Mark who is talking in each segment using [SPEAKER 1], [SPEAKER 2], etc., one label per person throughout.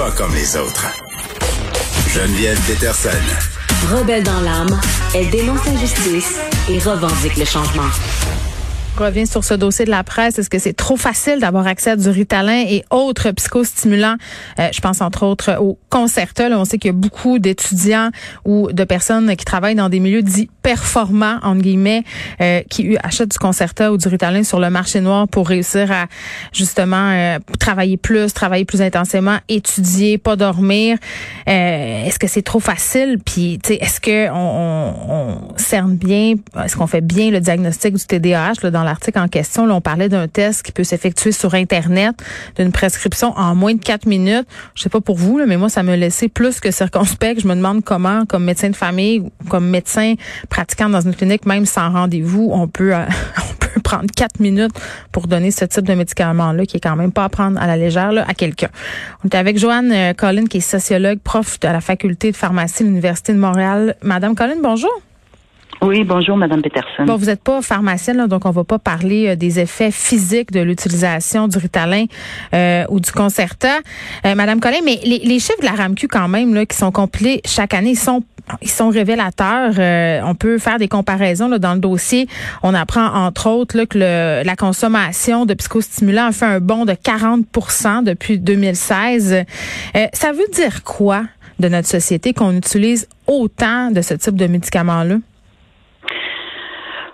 [SPEAKER 1] Pas comme les autres. Geneviève Peterson.
[SPEAKER 2] Rebelle dans l'âme, elle dénonce l'injustice et revendique le changement
[SPEAKER 3] revient sur ce dossier de la presse? Est-ce que c'est trop facile d'avoir accès à du Ritalin et autres psychostimulants? Euh, je pense entre autres au Concerta. on sait qu'il y a beaucoup d'étudiants ou de personnes qui travaillent dans des milieux dits performants, entre guillemets, euh, qui achètent du Concerta ou du Ritalin sur le marché noir pour réussir à justement euh, travailler plus, travailler plus intensément, étudier, pas dormir. est-ce que c'est trop facile? Puis, est-ce que on, on, cerne bien, est-ce qu'on fait bien le diagnostic du TDAH là, dans l'article en question, là, on parlait d'un test qui peut s'effectuer sur Internet, d'une prescription en moins de quatre minutes. Je sais pas pour vous, là, mais moi, ça me laissait plus que circonspect. Je me demande comment, comme médecin de famille ou comme médecin pratiquant dans une clinique, même sans rendez-vous, on peut, euh, on peut prendre quatre minutes pour donner ce type de médicament-là, qui est quand même pas à prendre à la légère à quelqu'un. On est avec Joanne euh, Collin, qui est sociologue, prof à la faculté de pharmacie de l'Université de Montréal. Madame Collin, bonjour.
[SPEAKER 4] Oui, bonjour, Madame Peterson.
[SPEAKER 3] Bon, vous n'êtes pas pharmacienne, donc on va pas parler euh, des effets physiques de l'utilisation du Ritalin euh, ou du Concerta. Euh, Madame Collin, mais les, les, chiffres de la RAMQ quand même, là, qui sont compilés chaque année, ils sont ils sont révélateurs. Euh, on peut faire des comparaisons là, dans le dossier. On apprend entre autres là, que le, la consommation de psychostimulants a fait un bond de 40% depuis 2016. ça veut dire quoi de notre société qu'on utilise autant de ce type de médicaments-là?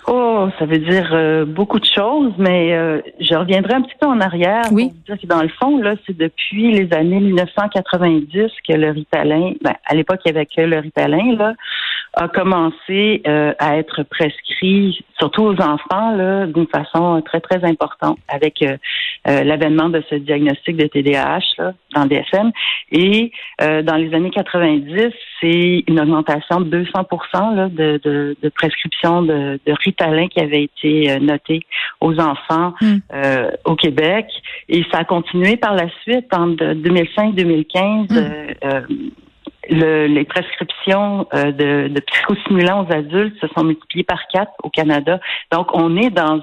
[SPEAKER 4] Oh, ça veut dire euh, beaucoup de choses, mais euh, je reviendrai un petit peu en arrière
[SPEAKER 3] oui.
[SPEAKER 4] pour dire que dans le fond, là, c'est depuis les années 1990 que le Ritalin, ben, à l'époque, il n'y avait que le Ritalin, là, a commencé euh, à être prescrit, surtout aux enfants, là, d'une façon très, très importante, avec l'avènement de ce diagnostic de TDAH là, dans le DSM. Et dans les années 90, c'est une augmentation de 200 là, de, de, de prescription de, de Ritalin qui avait été euh, noté aux enfants hmm. euh, au Québec. Et ça a continué par la suite en 2005-2015. Hmm. Euh, les prescriptions de, de psychostimulants aux adultes se sont multipliées par quatre au Canada. Donc, on est dans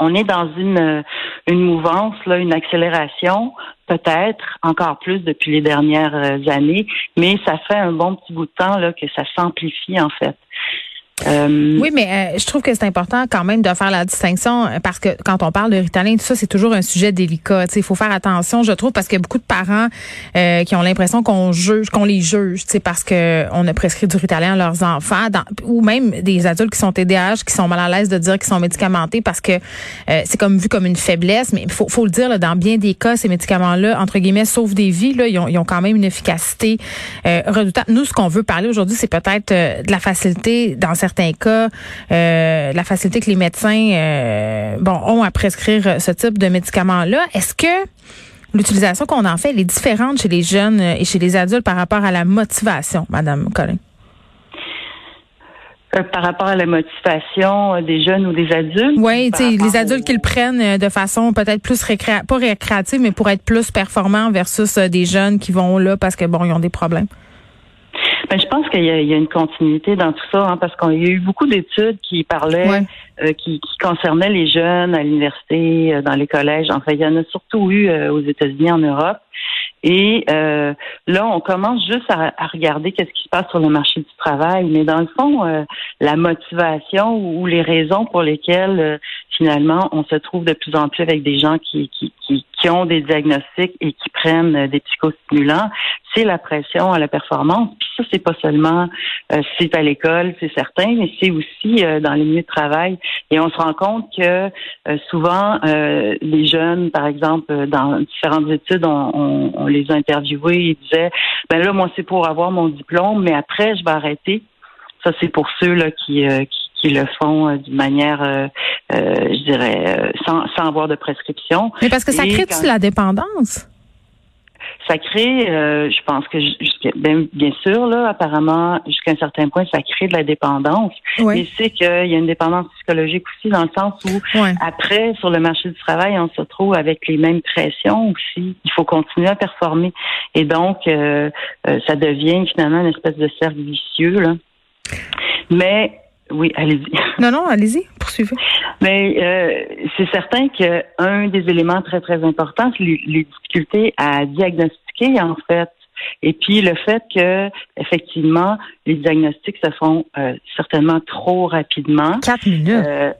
[SPEAKER 4] on est dans une, une mouvance, là, une accélération, peut-être encore plus depuis les dernières années, mais ça fait un bon petit bout de temps là, que ça s'amplifie en fait.
[SPEAKER 3] Euh, oui, mais euh, je trouve que c'est important quand même de faire la distinction euh, parce que quand on parle de Ritalin, tout ça, c'est toujours un sujet délicat. Il faut faire attention, je trouve, parce qu'il y a beaucoup de parents qui ont l'impression qu'on juge, qu'on les juge, parce que on a prescrit du Ritalin à leurs enfants, ou même des adultes qui sont TDAH, qui sont mal à l'aise de dire qu'ils sont médicamentés parce que c'est comme vu comme une faiblesse. Mais il faut, faut le dire, là, dans bien des cas, ces médicaments-là, entre guillemets, sauvent des vies. Là, ils, ont, ils ont quand même une efficacité redoutable. Nous, ce qu'on veut parler aujourd'hui, c'est peut-être de la facilité dans certains certains cas, euh, la facilité que les médecins euh, bon, ont à prescrire ce type de médicaments-là. Est-ce que l'utilisation qu'on en fait, est différente chez les jeunes et chez les adultes par rapport à la motivation, Madame Collin?
[SPEAKER 4] Euh, par rapport à la motivation des jeunes ou des adultes?
[SPEAKER 3] Oui, les adultes qui le prennent de façon peut-être plus récréative, pas récréative, mais pour être plus performants versus des jeunes qui vont là parce que bon, ils ont des problèmes.
[SPEAKER 4] Ben, je pense qu'il y, a une continuité dans tout ça, hein, parce qu'il y a eu beaucoup d'études qui parlaient, euh, qui, qui, concernaient les jeunes à l'université, euh, dans les collèges. Enfin, il y en a surtout eu euh, aux États-Unis, en Europe. Et là, on commence juste à, regarder qu'est-ce qui se passe sur le marché du travail. Mais dans le fond, la motivation ou, les raisons pour lesquelles finalement on se trouve de plus en plus avec des gens qui, qui, qui, qui ont des diagnostics et qui prennent des psychostimulants, c'est la pression à la performance. Puis ça, c'est pas seulement euh, c'est à l'école, c'est certain, mais c'est aussi euh, dans les milieux de travail. Et on se rend compte que euh, souvent les jeunes, par exemple, dans différentes études, on, on, les a interviewés, ils disaient ben là, moi, c'est pour avoir mon diplôme, mais après, je vais arrêter. Ça, c'est pour ceux là qui, qui, qui le font d'une manière, je dirais, sans, sans avoir de prescription.
[SPEAKER 3] Mais parce que ça crée la dépendance?
[SPEAKER 4] ça crée, euh, je pense que bien, bien, sûr, là, apparemment, jusqu'à un certain point, ça crée de la dépendance. Mais c'est qu'il y a une dépendance psychologique aussi, dans le sens où après, sur le marché du travail, on se retrouve avec les mêmes pressions aussi. Il faut continuer à performer. Et donc, euh, euh, ça devient finalement une espèce de cercle vicieux. Là. Mais oui, allez-y.
[SPEAKER 3] Non, non, allez-y, poursuivez.
[SPEAKER 4] Mais euh, c'est certain qu'un des éléments très, très importants, c'est les, difficultés à diagnostiquer, en fait. Et puis le fait que, effectivement, les diagnostics se font euh, certainement trop rapidement.
[SPEAKER 3] Quatre minutes. Euh,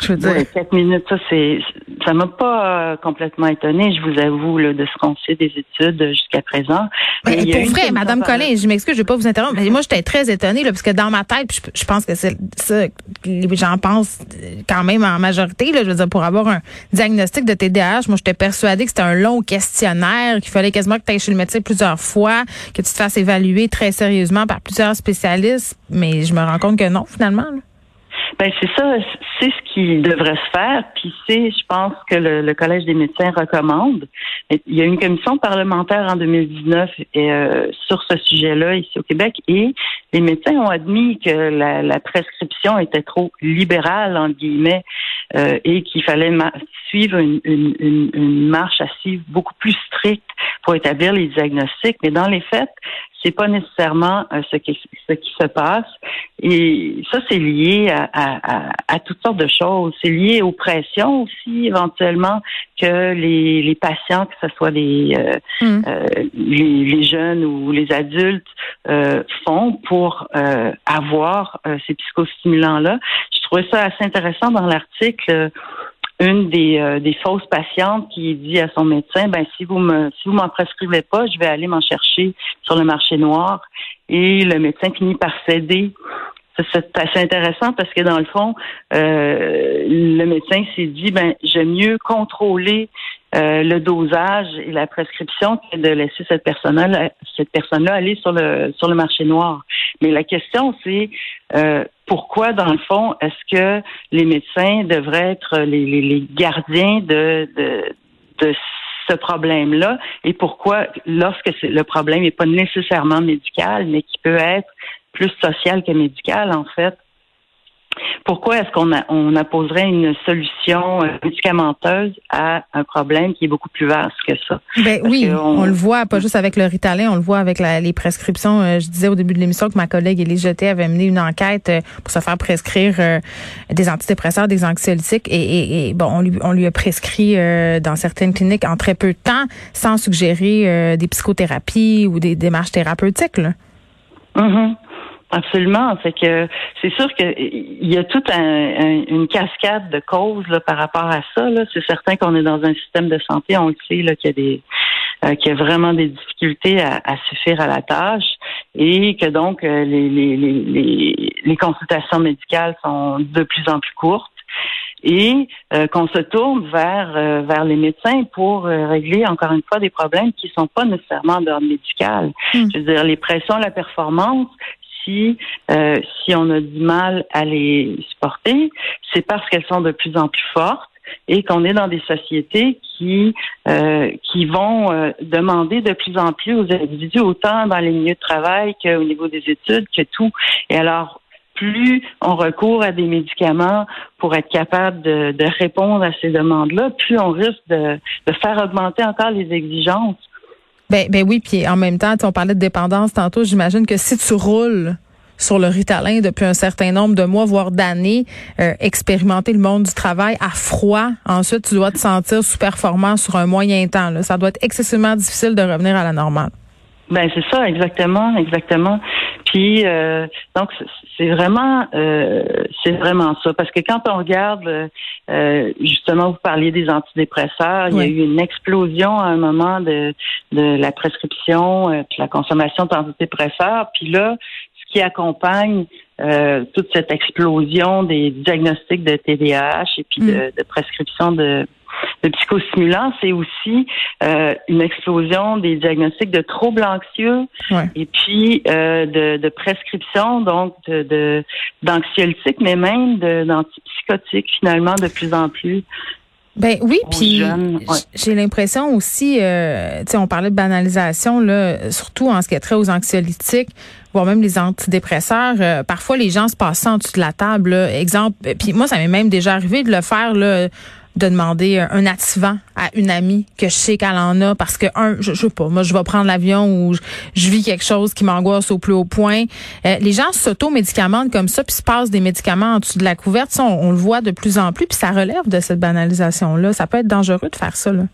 [SPEAKER 4] je veux dire. quatre minutes, ça c'est, ça m'a pas euh, complètement étonné, je vous avoue, là, de ce qu'on sait des études jusqu'à présent.
[SPEAKER 3] Mais, pour vrai, Madame Collin, je m'excuse, je vais pas vous interrompre, mais moi j'étais très étonnée là, parce que dans ma tête, je, pense que c'est ça, les gens pensent quand même en majorité. Là, je veux dire, pour avoir un diagnostic de TDAH, moi j'étais persuadée que c'était un long questionnaire, qu'il fallait quasiment que tu ailles chez le médecin plusieurs fois, que tu te fasses évaluer très sérieusement par plusieurs spécialistes, mais je me rends compte que non, finalement.
[SPEAKER 4] Ben c'est ça, c'est ce qui devrait se faire, puis c'est, je pense que le, Collège des médecins recommande. Il y a une commission parlementaire en 2019 euh, sur ce sujet-là ici au Québec, et les médecins ont admis que la, prescription était trop libérale en guillemets euh, et qu'il fallait suivre une, une, une marche à suivre beaucoup plus stricte pour établir les diagnostics. Mais dans les faits, c'est pas nécessairement euh, ce, qui, ce qui se passe. Et ça, c'est lié à, à, à, toutes sortes de choses. C'est lié aux pressions aussi, éventuellement, que les, les patients, que ce soit les, euh, mm. euh, les, les, jeunes ou les adultes, font pour avoir ces psychostimulants-là. Je trouvais ça assez intéressant dans l'article une des, euh, des fausses patientes qui dit à son médecin, ben si vous me si vous m'en prescrivez pas, je vais aller m'en chercher sur le marché noir. Et le médecin finit par céder. C'est assez intéressant parce que dans le fond, euh, le médecin s'est dit, ben j'aime mieux contrôler euh, le dosage et la prescription de laisser cette personne-là cette personne-là aller sur le sur le marché noir. Mais la question c'est pourquoi, dans le fond, est-ce que les médecins devraient être les, gardiens de, de, ce problème-là et pourquoi, lorsque le problème n'est pas nécessairement médical, mais qui peut être plus social que médical, en fait, pourquoi est-ce qu'on on apposerait une solution euh, médicamenteuse à un problème qui est beaucoup plus vaste que ça?
[SPEAKER 3] Ben oui, on... le voit pas juste avec le Ritalin, on le voit avec les prescriptions. Euh, je disais au début de l'émission que ma collègue Élise Jeté avait mené une enquête euh, pour se faire prescrire des antidépresseurs, des anxiolytiques et, bon, on lui, on lui a prescrit dans certaines cliniques en très peu de temps sans suggérer des psychothérapies ou des démarches thérapeutiques. Là.
[SPEAKER 4] Mm-hmm. Absolument. Fait que c'est sûr qu'il y a toute une cascade de causes par rapport à ça. C'est certain qu'on est dans un système de santé, on le sait, là, qu'il y a des euh, qu'il y a vraiment des difficultés à, suffire à la tâche et que donc euh, les, les, les, les, consultations médicales sont de plus en plus courtes et euh, qu'on se tourne vers vers les médecins pour régler encore une fois des problèmes qui sont pas nécessairement d'ordre médical. Hmm. Je veux dire les pressions la performance, si, euh, si on a du mal à les supporter, c'est parce qu'elles sont de plus en plus fortes et qu'on est dans des sociétés qui euh, qui vont euh, demander de plus en plus aux individus, autant dans les milieux de travail qu'au niveau des études, que tout. Et alors, plus on recourt à des médicaments pour être capable de, répondre à ces demandes-là, plus on risque de faire augmenter encore les exigences.
[SPEAKER 3] Ben, ben oui, puis en même temps, on parlait de dépendance tantôt. J'imagine que si tu roules sur le Ritalin depuis un certain nombre de mois, voire d'années, euh, expérimenter le monde du travail à froid. Ensuite, tu dois te sentir sous-performant sur un moyen temps. Là. Ça doit être excessivement difficile de revenir à la normale.
[SPEAKER 4] Ben c'est ça, exactement, exactement. Puis euh, donc c'est vraiment euh, c'est vraiment ça. Parce que quand on regarde euh, justement vous parliez des antidépresseurs, il y a eu une explosion à un moment de de la prescription de la consommation d'antidépresseurs, puis là ce qui accompagne toute cette explosion des diagnostics de TDAH et puis de, mm. de prescription de le psychostimulant, c'est aussi euh, une explosion des diagnostics de troubles anxieux et puis euh, de, de prescription donc de d'anxiolytiques, mais même d'antipsychotiques finalement de plus en plus.
[SPEAKER 3] Ben oui, puis
[SPEAKER 4] ouais.
[SPEAKER 3] j'ai l'impression aussi, euh, tu sais, on parlait de banalisation là, surtout en ce qui est trait aux anxiolytiques, voire même les antidépresseurs. euh, parfois, les gens se passent en dessous de la table. là. Exemple, puis moi, ça m'est même déjà arrivé de le faire là, de demander un un activant à une amie que je sais qu'elle en a parce que un, je, je sais pas, moi je vais prendre l'avion ou je, je vis quelque chose qui m'angoisse au plus haut point. Euh, les gens s'auto-médicamentent comme ça puis se passent des médicaments en dessous de la couverte. Ça, on, on le voit de plus en plus puis ça relève de cette banalisation là. Ça peut être dangereux de faire ça là.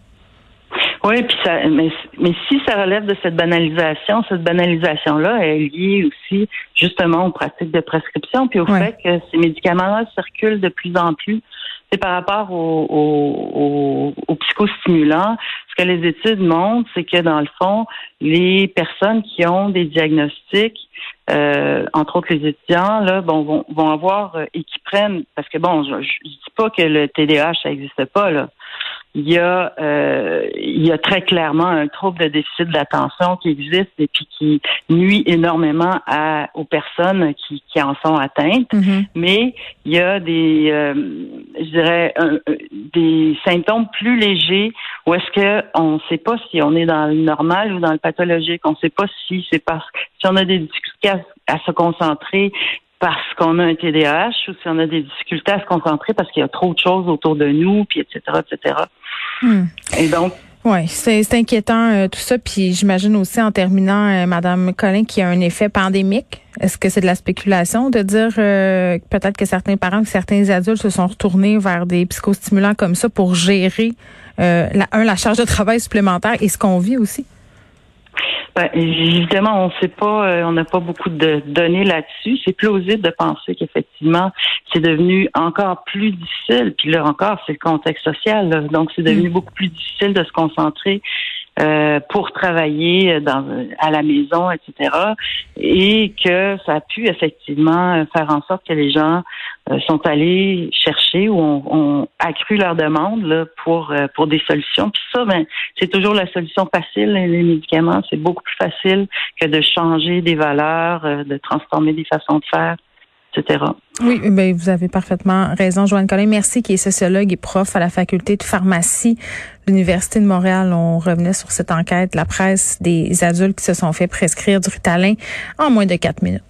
[SPEAKER 4] Oui, puis ça, mais, mais si ça relève de cette banalisation, cette banalisation-là est liée aussi justement aux pratiques de prescription, puis au
[SPEAKER 3] Ouais.
[SPEAKER 4] fait que ces médicaments-là circulent de plus en plus. C'est par rapport aux, psychostimulants. Ce que les études montrent, c'est que dans le fond, les personnes qui ont des diagnostics, euh, entre autres les étudiants, là, bon, vont, vont avoir euh, et qui prennent, parce que bon, je, je dis pas que le TDAH ça n'existe pas là il y a euh, il y a très clairement un trouble de déficit d'attention qui existe et puis qui nuit énormément à, aux personnes qui, qui en sont atteintes. Mais il y a des euh, je dirais un- des symptômes plus légers où est-ce que on ne sait pas si on est dans le normal ou dans le pathologique. On ne sait pas si c'est parce si on a des difficultés à, à se concentrer parce qu'on a un TDAH ou si on a des difficultés à se concentrer parce qu'il y a trop de choses autour de nous, puis etc., etc.
[SPEAKER 3] Hmm.
[SPEAKER 4] Et donc,
[SPEAKER 3] Oui, c'est inquiétant euh, tout ça. Puis j'imagine aussi en terminant, euh, Madame Collin, qu'il y a un effet pandémique. Est-ce que c'est de la spéculation de dire euh, peut-être que certains parents, que certains adultes se sont retournés vers des psychostimulants comme ça pour gérer euh, la, un la charge de travail supplémentaire et ce qu'on vit aussi?
[SPEAKER 4] Ben, évidemment, on ne sait pas, euh, on n'a pas beaucoup de données là-dessus. C'est plausible de penser qu'effectivement, c'est devenu encore plus difficile. Puis là encore, c'est le contexte social. là. Donc, c'est devenu beaucoup plus difficile de se concentrer euh, pour travailler dans, à la maison, etc. Et que ça a pu effectivement faire en sorte que les gens euh, sont allés chercher ou ont, ont accru leur demande là, pour euh, pour des solutions. Puis ça, ben, c'est toujours la solution facile. Les les médicaments, c'est beaucoup plus facile que de changer des valeurs, de transformer des façons de faire,
[SPEAKER 3] Oui, ben vous avez parfaitement raison, Joanne Collin. Merci, qui est sociologue et prof à la faculté de pharmacie de l'Université de Montréal. On revenait sur cette enquête, la presse des adultes qui se sont fait prescrire du Ritalin en moins de quatre minutes.